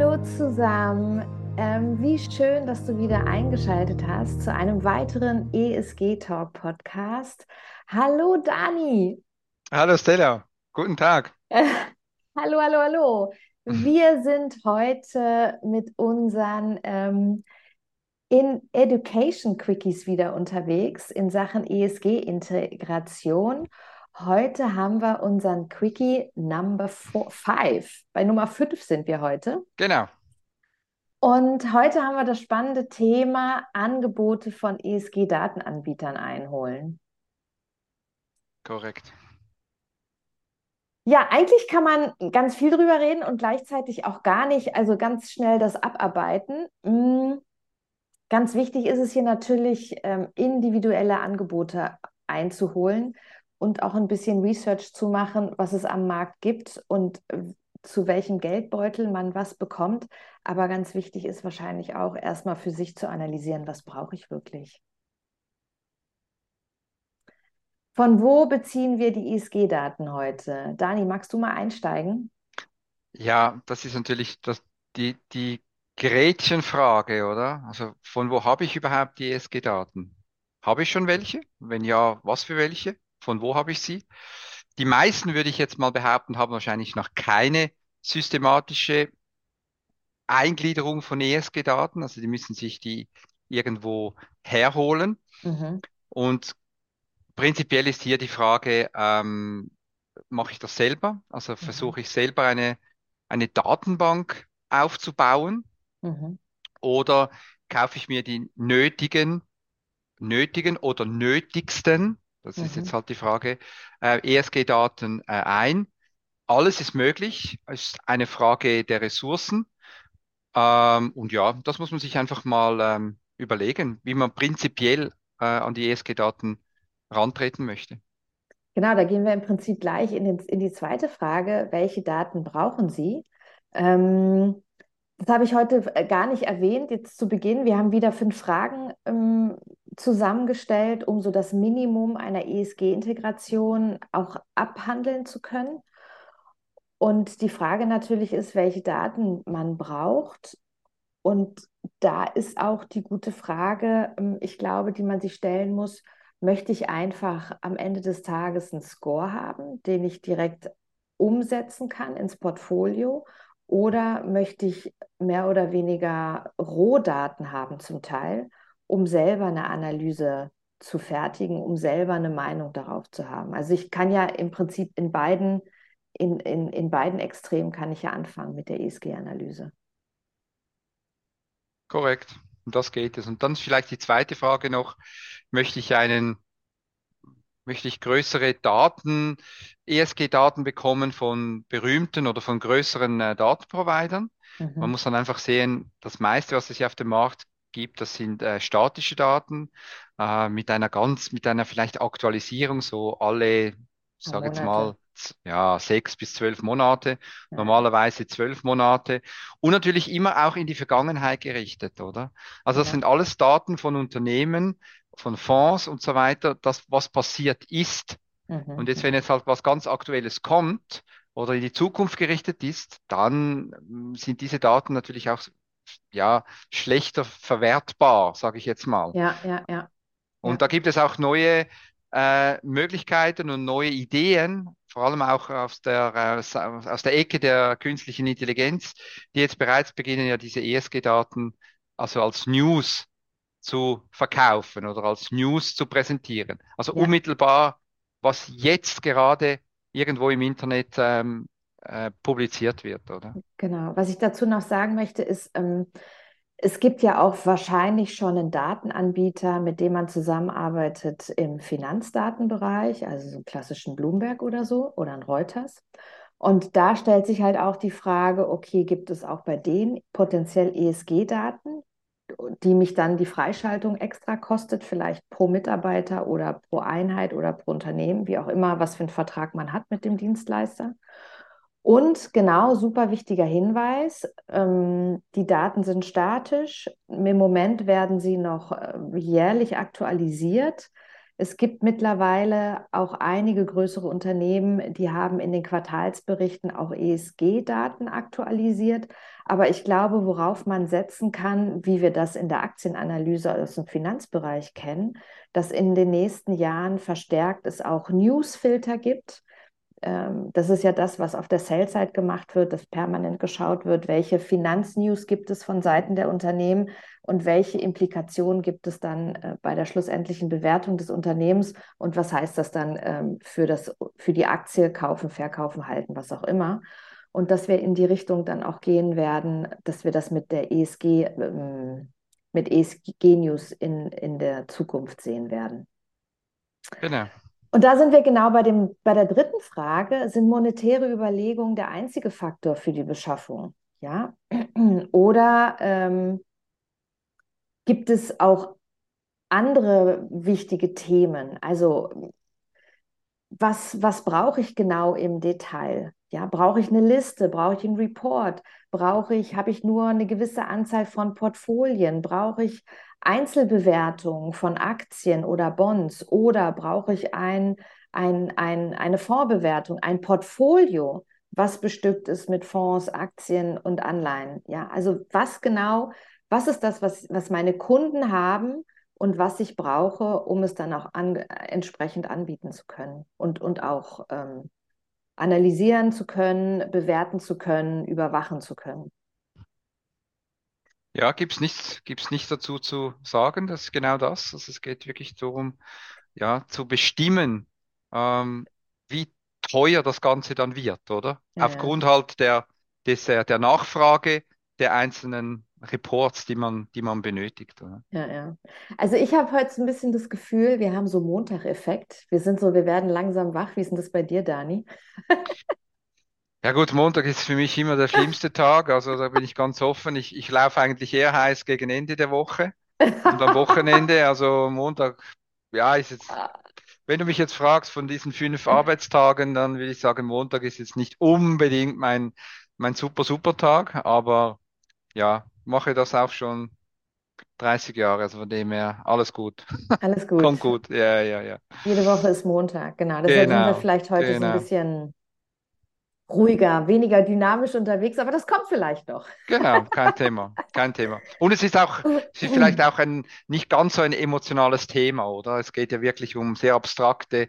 Hallo zusammen. Ähm, wie schön, dass du wieder eingeschaltet hast zu einem weiteren ESG Talk Podcast. Hallo Dani. Hallo Stella, guten Tag. Hallo, hallo, hallo. Wir sind heute mit unseren ähm, in Education Quickies wieder unterwegs in Sachen ESG-Integration. Heute haben wir unseren Quickie Number 5. Bei Nummer 5 sind wir heute. Genau. Und heute haben wir das spannende Thema Angebote von ESG-Datenanbietern einholen. Korrekt. Ja, eigentlich kann man ganz viel drüber reden und gleichzeitig auch gar nicht, also ganz schnell das abarbeiten. Hm, ganz wichtig ist es hier natürlich, ähm, individuelle Angebote einzuholen und auch ein bisschen Research zu machen, was es am Markt gibt und äh, zu welchem Geldbeutel man was bekommt. Aber ganz wichtig ist wahrscheinlich auch erstmal für sich zu analysieren, was brauche ich wirklich. Von wo beziehen wir die ISG-Daten heute? Dani, magst du mal einsteigen? Ja, das ist natürlich das, die, die Gretchenfrage, oder? Also von wo habe ich überhaupt die ESG-Daten? Habe ich schon welche? Wenn ja, was für welche? Von wo habe ich sie? Die meisten, würde ich jetzt mal behaupten, haben wahrscheinlich noch keine systematische Eingliederung von ESG-Daten. Also die müssen sich die irgendwo herholen. Mhm. Und prinzipiell ist hier die Frage, ähm, mache ich das selber? Also mhm. versuche ich selber eine, eine Datenbank aufzubauen mhm. oder kaufe ich mir die nötigen, nötigen oder nötigsten, das ist jetzt mhm. halt die Frage, äh, ESG-Daten äh, ein. Alles ist möglich, es ist eine Frage der Ressourcen. Ähm, und ja, das muss man sich einfach mal ähm, überlegen, wie man prinzipiell äh, an die ESG-Daten rantreten möchte. Genau, da gehen wir im Prinzip gleich in, den, in die zweite Frage. Welche Daten brauchen Sie? Ähm, das habe ich heute äh, gar nicht erwähnt, jetzt zu Beginn. Wir haben wieder fünf Fragen ähm, zusammengestellt, um so das Minimum einer ESG-Integration auch abhandeln zu können. Und die Frage natürlich ist, welche Daten man braucht. Und da ist auch die gute Frage, ähm, ich glaube, die man sich stellen muss, möchte ich einfach am Ende des Tages einen Score haben, den ich direkt umsetzen kann ins Portfolio? Oder möchte ich mehr oder weniger Rohdaten haben zum Teil, um selber eine Analyse zu fertigen, um selber eine Meinung darauf zu haben? Also ich kann ja im Prinzip in beiden, in, in, in beiden Extremen kann ich ja anfangen mit der ESG-Analyse. Korrekt. Und das geht es. Und dann vielleicht die zweite Frage noch, möchte ich einen, möchte ich größere Daten, ESG-Daten bekommen von berühmten oder von größeren äh, Datenprovidern? Mhm. Man muss dann einfach sehen, das meiste, was es hier auf dem Markt gibt, das sind äh, statische Daten äh, mit einer ganz, mit einer vielleicht Aktualisierung so alle, sage jetzt mal, ja, sechs bis zwölf Monate, normalerweise zwölf Monate und natürlich immer auch in die Vergangenheit gerichtet, oder? Also das ja. sind alles Daten von Unternehmen, von Fonds und so weiter, das, was passiert ist. Mhm. Und jetzt, wenn jetzt halt was ganz Aktuelles kommt oder in die Zukunft gerichtet ist, dann hm, sind diese Daten natürlich auch ja, schlechter verwertbar, sage ich jetzt mal. Ja, ja, ja. Und ja. da gibt es auch neue äh, Möglichkeiten und neue Ideen, vor allem auch aus der, aus, aus der Ecke der künstlichen Intelligenz, die jetzt bereits beginnen, ja diese ESG-Daten also als News zu verkaufen oder als News zu präsentieren. Also ja. unmittelbar, was jetzt gerade irgendwo im Internet ähm, äh, publiziert wird, oder? Genau. Was ich dazu noch sagen möchte, ist, ähm, es gibt ja auch wahrscheinlich schon einen Datenanbieter, mit dem man zusammenarbeitet im Finanzdatenbereich, also so einen klassischen Bloomberg oder so oder ein Reuters. Und da stellt sich halt auch die Frage, okay, gibt es auch bei denen potenziell ESG-Daten, die mich dann die Freischaltung extra kostet, vielleicht pro Mitarbeiter oder pro Einheit oder pro Unternehmen, wie auch immer, was für einen Vertrag man hat mit dem Dienstleister. Und genau, super wichtiger Hinweis, ähm, die Daten sind statisch. Im Moment werden sie noch äh, jährlich aktualisiert. Es gibt mittlerweile auch einige größere Unternehmen, die haben in den Quartalsberichten auch ESG-Daten aktualisiert. Aber ich glaube, worauf man setzen kann, wie wir das in der Aktienanalyse aus dem Finanzbereich kennen, dass in den nächsten Jahren verstärkt es auch Newsfilter gibt ähm, das ist ja das, was auf der Sell-Side gemacht wird, dass permanent geschaut wird, welche Finanznews gibt es von Seiten der Unternehmen und welche Implikationen gibt es dann äh, bei der schlussendlichen Bewertung des Unternehmens und was heißt das dann ähm, für, das, für die Aktie, kaufen, verkaufen, halten, was auch immer. Und dass wir in die Richtung dann auch gehen werden, dass wir das mit der ESG, ähm, mit ESG-News in, in der Zukunft sehen werden. Genau. Und da sind wir genau bei, dem, bei der dritten Frage, sind monetäre Überlegungen der einzige Faktor für die Beschaffung? Ja? Oder ähm, gibt es auch andere wichtige Themen? Also was, was brauche ich genau im Detail? Ja, brauche ich eine Liste? Brauche ich einen Report? Brauche ich, habe ich nur eine gewisse Anzahl von Portfolien? Brauche ich Einzelbewertungen von Aktien oder Bonds? Oder brauche ich ein, ein, ein, eine Fondsbewertung, ein Portfolio, was bestückt ist mit Fonds, Aktien und Anleihen? Ja, also was genau, was ist das, was, was meine Kunden haben? und was ich brauche, um es dann auch an, entsprechend anbieten zu können und, und auch ähm, analysieren zu können, bewerten zu können, überwachen zu können. Ja, gibt es nichts, gibt's nichts dazu zu sagen, das ist genau das. Also es geht wirklich darum, ja, zu bestimmen, ähm, wie teuer das Ganze dann wird, oder? Ja, Aufgrund halt der, des, äh, der Nachfrage der einzelnen Reports, die man, die man benötigt. Oder? Ja, ja. Also ich habe heute so ein bisschen das Gefühl, wir haben so Montag-Effekt. Wir sind so, wir werden langsam wach. Wie ist denn das bei dir, Dani? Ja gut, Montag ist für mich immer der schlimmste Tag, also da bin ich ganz offen. Ich, ich laufe eigentlich eher heiß gegen Ende der Woche und am Wochenende, also Montag, ja, ist jetzt, wenn du mich jetzt fragst von diesen fünf Arbeitstagen, dann würde ich sagen, Montag ist jetzt nicht unbedingt mein, mein super, super Tag, aber ja, mache das auch schon 30 Jahre, also von dem her alles gut. Alles gut. Kommt gut, ja, ja, ja. Jede Woche ist Montag, genau. Deshalb sind wir Genau, vielleicht heute so ein genau, bisschen ruhiger, weniger dynamisch unterwegs, aber das kommt vielleicht noch. genau, kein Thema, kein Thema. Und es ist auch, es ist vielleicht auch ein nicht ganz so ein emotionales Thema, oder? Es geht ja wirklich um sehr abstrakte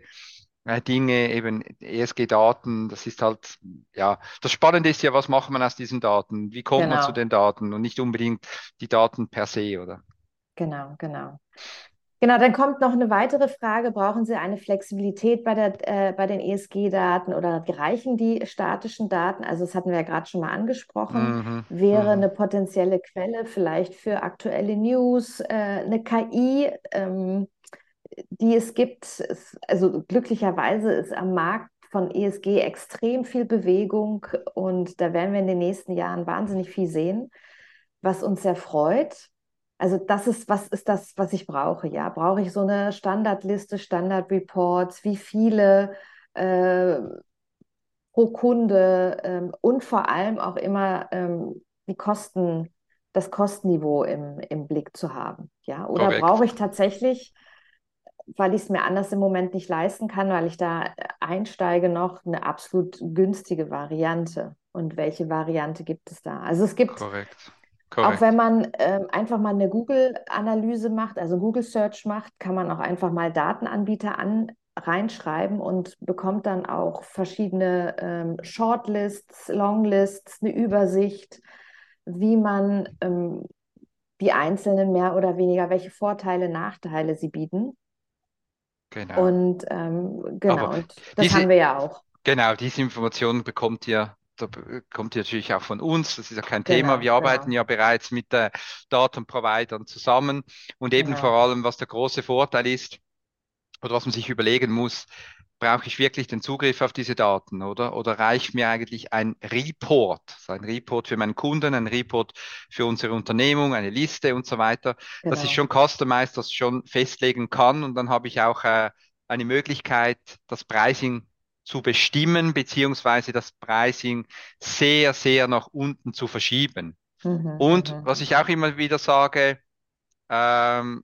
äh, Dinge, eben ESG-Daten, das ist halt, ja, das Spannende ist ja, was macht man aus diesen Daten? Wie kommt man zu Genau, den Daten und nicht unbedingt die Daten per se, oder? genau, genau. Genau, dann kommt noch eine weitere Frage. Brauchen Sie eine Flexibilität bei der, äh, bei den ESG-Daten oder reichen die statischen Daten? Also das hatten wir ja gerade schon mal angesprochen. Mhm, Wäre mhm. eine potenzielle Quelle vielleicht für aktuelle News, äh, eine KI, ähm, die es gibt. Also glücklicherweise ist am Markt von ESG extrem viel Bewegung und da werden wir in den nächsten Jahren wahnsinnig viel sehen, was uns sehr freut. Also das ist, was ist das, was ich brauche? Ja, brauche ich so eine Standardliste, Standardreports, wie viele äh, pro Kunde ähm, und vor allem auch immer ähm, die Kosten, das Kostenniveau im, im Blick zu haben. Ja, oder brauche Korrekt, ich tatsächlich, weil ich es mir anders im Moment nicht leisten kann, weil ich da einsteige, noch eine absolut günstige Variante? Und welche Variante gibt es da? Also es gibt korrekt, auch wenn man ähm, einfach mal eine Google-Analyse macht, also Google Search macht, kann man auch einfach mal Datenanbieter an, reinschreiben und bekommt dann auch verschiedene ähm, Shortlists, Longlists, eine Übersicht, wie man ähm, die einzelnen mehr oder weniger, welche Vorteile, Nachteile sie bieten. Genau. Und ähm, genau, und das diese, haben wir ja auch. genau, diese Information bekommt ihr, da bekommt ihr natürlich auch von uns. Das ist ja kein Thema. Genau, Wir arbeiten genau, ja bereits mit äh, Datenprovidern zusammen und eben vor genau. allem, was der große Vorteil ist oder was man sich überlegen muss, brauche ich wirklich den Zugriff auf diese Daten, oder? Oder reicht mir eigentlich ein Report, also ein Report für meinen Kunden, ein Report für unsere Unternehmung, eine Liste und so weiter, dass ich Genau. schon customized das schon festlegen kann und dann habe ich auch äh, eine Möglichkeit, das Pricing zu bestimmen, beziehungsweise das Pricing sehr, sehr nach unten zu verschieben. Mhm, Und was mhm, ich auch immer wieder sage, ähm,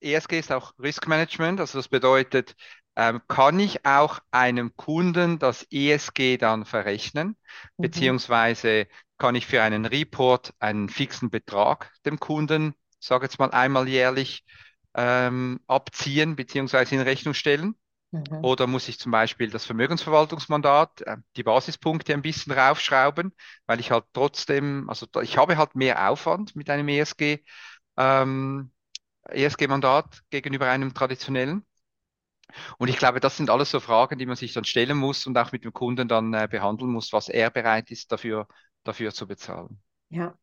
ESG ist auch Risk Management, also das bedeutet, ähm, kann ich auch einem Kunden das ESG dann verrechnen, mhm. beziehungsweise kann ich für einen Report einen fixen Betrag dem Kunden, sage jetzt mal einmal jährlich, ähm, abziehen beziehungsweise in Rechnung stellen. Mhm. Oder muss ich zum Beispiel das Vermögensverwaltungsmandat, äh, die Basispunkte ein bisschen raufschrauben, weil ich halt trotzdem, also ich habe halt mehr Aufwand mit einem ESG, ähm, ESG-Mandat gegenüber einem traditionellen. Und ich glaube, das sind alles so Fragen, die man sich dann stellen muss und auch mit dem Kunden dann äh, behandeln muss, was er bereit ist, dafür, dafür zu bezahlen. Ja,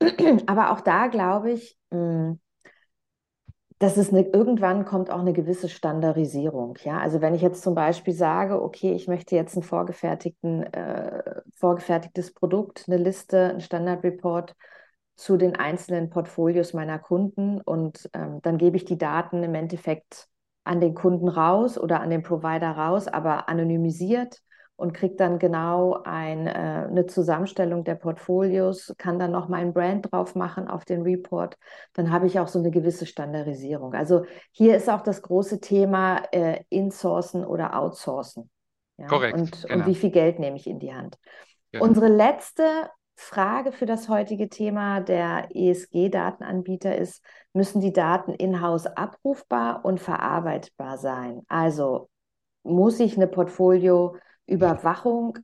aber auch da glaube ich, mh, hm, dass es eine, irgendwann kommt auch eine gewisse Standardisierung. Ja, also wenn ich jetzt zum Beispiel sage, okay, ich möchte jetzt ein vorgefertigten, äh, vorgefertigtes Produkt, eine Liste, ein Standardreport zu den einzelnen Portfolios meiner Kunden und ähm, dann gebe ich die Daten im Endeffekt an den Kunden raus oder an den Provider raus, aber anonymisiert und kriege dann genau ein, äh, eine Zusammenstellung der Portfolios, kann dann noch mein Brand drauf machen auf den Report, dann habe ich auch so eine gewisse Standardisierung. Also hier ist auch das große Thema äh, Insourcen oder Outsourcen. Ja? Korrekt. Und, genau. und wie viel Geld nehme ich in die Hand. Genau. Unsere letzte Frage für das heutige Thema der ESG-Datenanbieter ist, müssen die Daten in-house abrufbar und verarbeitbar sein? Also muss ich eine Portfolioüberwachung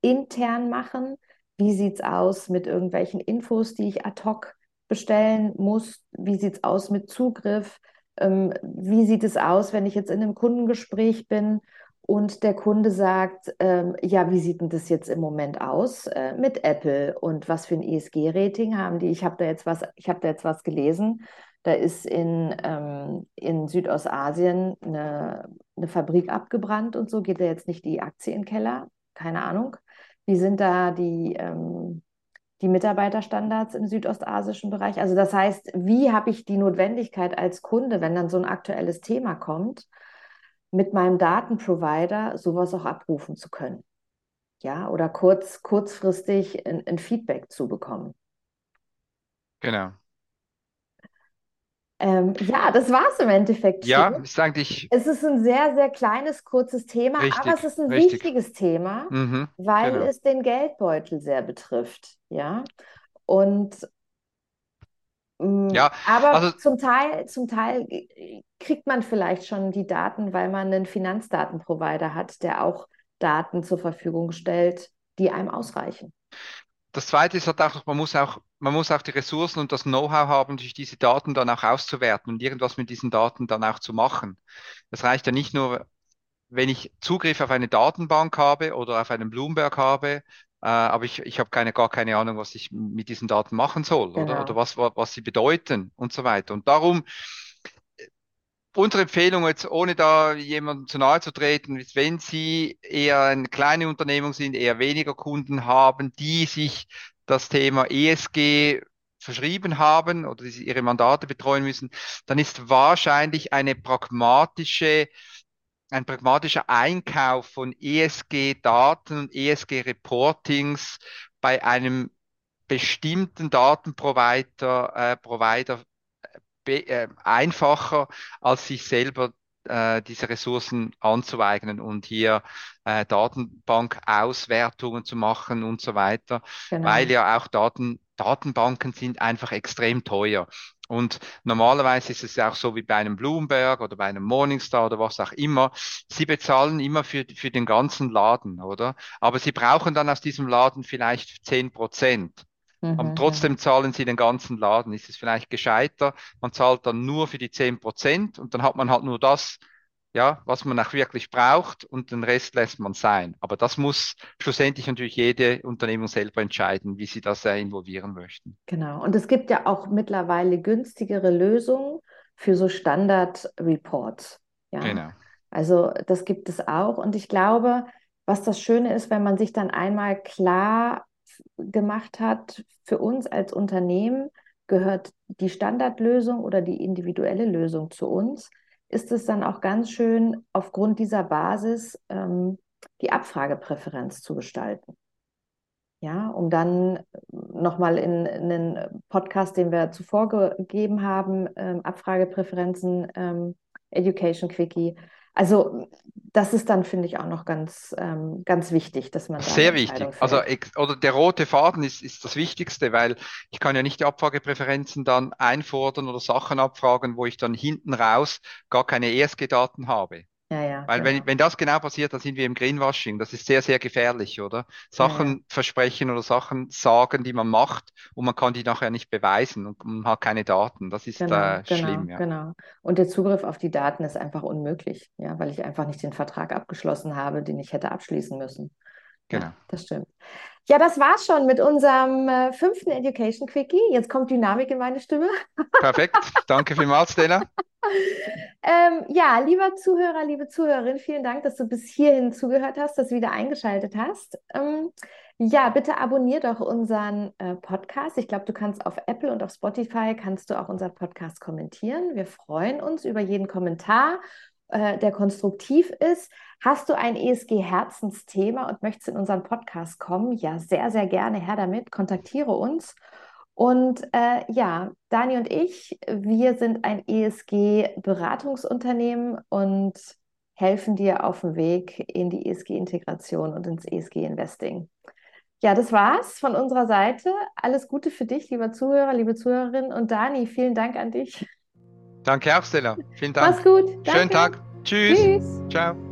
intern machen? Wie sieht es aus mit irgendwelchen Infos, die ich ad hoc bestellen muss? Wie sieht es aus mit Zugriff? Ähm, wie sieht es aus, wenn ich jetzt in einem Kundengespräch bin und der Kunde sagt, ähm, ja, wie sieht denn das jetzt im Moment aus äh, mit Apple und was für ein ESG-Rating haben die? Ich habe da jetzt was, ich habe da jetzt was gelesen. Da ist in, ähm, in Südostasien eine, eine Fabrik abgebrannt und so. Geht da jetzt nicht die Aktie in den Keller? Keine Ahnung. Wie sind da die, ähm, die Mitarbeiterstandards im südostasischen Bereich? Also das heißt, wie habe ich die Notwendigkeit als Kunde, wenn dann so ein aktuelles Thema kommt, mit meinem Datenprovider sowas auch abrufen zu können. Ja, oder kurz, kurzfristig ein, ein Feedback zu bekommen. Genau. Ähm, ja, das war es im Endeffekt. Ja, ist eigentlich. Es ist ein sehr, sehr kleines, kurzes Thema, richtig, aber es ist ein richtig. wichtiges Thema, mhm, weil genau. es den Geldbeutel sehr betrifft. Ja. Und Mm, ja, aber also, zum Teil, zum Teil kriegt man vielleicht schon die Daten, weil man einen Finanzdatenprovider hat, der auch Daten zur Verfügung stellt, die einem ausreichen. Das zweite ist halt auch, man muss auch, man muss auch die Ressourcen und das Know-how haben, durch diese Daten dann auch auszuwerten und irgendwas mit diesen Daten dann auch zu machen. Das reicht ja nicht nur, wenn ich Zugriff auf eine Datenbank habe oder auf einen Bloomberg habe, äh, aber ich, ich habe keine, gar keine Ahnung, was ich mit diesen Daten machen soll genau. oder, oder was, was sie bedeuten und so weiter. Und darum, äh, unsere Empfehlung jetzt, ohne da jemandem zu nahe zu treten, ist, wenn Sie eher eine kleine Unternehmung sind, eher weniger Kunden haben, die sich das Thema ESG verschrieben haben oder die ihre Mandate betreuen müssen, dann ist wahrscheinlich eine pragmatische ein pragmatischer Einkauf von ESG-Daten und ESG-Reportings bei einem bestimmten Datenprovider äh, Provider, äh, einfacher, als sich selber äh, diese Ressourcen anzueignen und hier äh, Datenbank-Auswertungen zu machen und so weiter, genau. weil ja auch Daten, Datenbanken sind einfach extrem teuer. Und normalerweise ist es ja auch so wie bei einem Bloomberg oder bei einem Morningstar oder was auch immer. Sie bezahlen immer für, für den ganzen Laden, oder? Aber sie brauchen dann aus diesem Laden vielleicht zehn Prozent. Mhm, Aber trotzdem zahlen sie den ganzen Laden. Ist es vielleicht gescheiter? Man zahlt dann nur für die zehn Prozent und dann hat man halt nur das, ja, was man auch wirklich braucht und den Rest lässt man sein. Aber das muss schlussendlich natürlich jede Unternehmung selber entscheiden, wie sie das involvieren möchten. Genau. Und es gibt ja auch mittlerweile günstigere Lösungen für so Standard-Reports. Ja? Genau. Also das gibt es auch. Und ich glaube, was das Schöne ist, wenn man sich dann einmal klar gemacht hat, für uns als Unternehmen gehört die Standardlösung oder die individuelle Lösung zu uns ist es dann auch ganz schön, aufgrund dieser Basis ähm, die Abfragepräferenz zu gestalten. Ja, um dann nochmal in, in einen Podcast, den wir zuvor gegeben haben, ähm, Abfragepräferenzen, ähm, Education Quickie. Also das ist dann, finde ich, auch noch ganz, ähm, ganz wichtig, dass man Sehr wichtig. Also oder der rote Faden ist, ist das Wichtigste, weil ich kann ja nicht die Abfragepräferenzen dann einfordern oder Sachen abfragen, wo ich dann hinten raus gar keine ESG-Daten habe. Ja, ja, Weil genau. wenn, wenn das genau passiert, dann sind wir im Greenwashing. Das ist sehr, sehr gefährlich, oder? Sachen Ja, versprechen oder Sachen sagen, die man macht und man kann die nachher nicht beweisen und man hat keine Daten. Das ist Genau, äh, genau, schlimm, ja. genau. Und der Zugriff auf die Daten ist einfach unmöglich, ja, weil ich einfach nicht den Vertrag abgeschlossen habe, den ich hätte abschließen müssen. Genau. Das stimmt. Ja, das war's schon mit unserem äh, fünften Education Quickie. Jetzt kommt Dynamik in meine Stimme. Perfekt. Danke vielmals, Stella. Ähm, ja, lieber Zuhörer, liebe Zuhörerin, vielen Dank, dass du bis hierhin zugehört hast, dass du wieder eingeschaltet hast. Ähm, ja, bitte abonnier doch unseren äh, Podcast. Ich glaube, du kannst auf Apple und auf Spotify kannst du auch unseren Podcast kommentieren. Wir freuen uns über jeden Kommentar, äh, der konstruktiv ist. Hast du ein ESG-Herzensthema und möchtest in unseren Podcast kommen? Ja, sehr, sehr gerne her damit. Kontaktiere uns. Und äh, ja, Dani und ich, wir sind ein ESG-Beratungsunternehmen und helfen dir auf dem Weg in die ESG-Integration und ins ESG-Investing. Ja, das war's von unserer Seite. Alles Gute für dich, lieber Zuhörer, liebe Zuhörerin. Und Dani, vielen Dank an dich. Danke auch, Stella. Vielen Dank. Mach's gut. Schönen Danke. Tag. Tschüss. Tschüss. Ciao.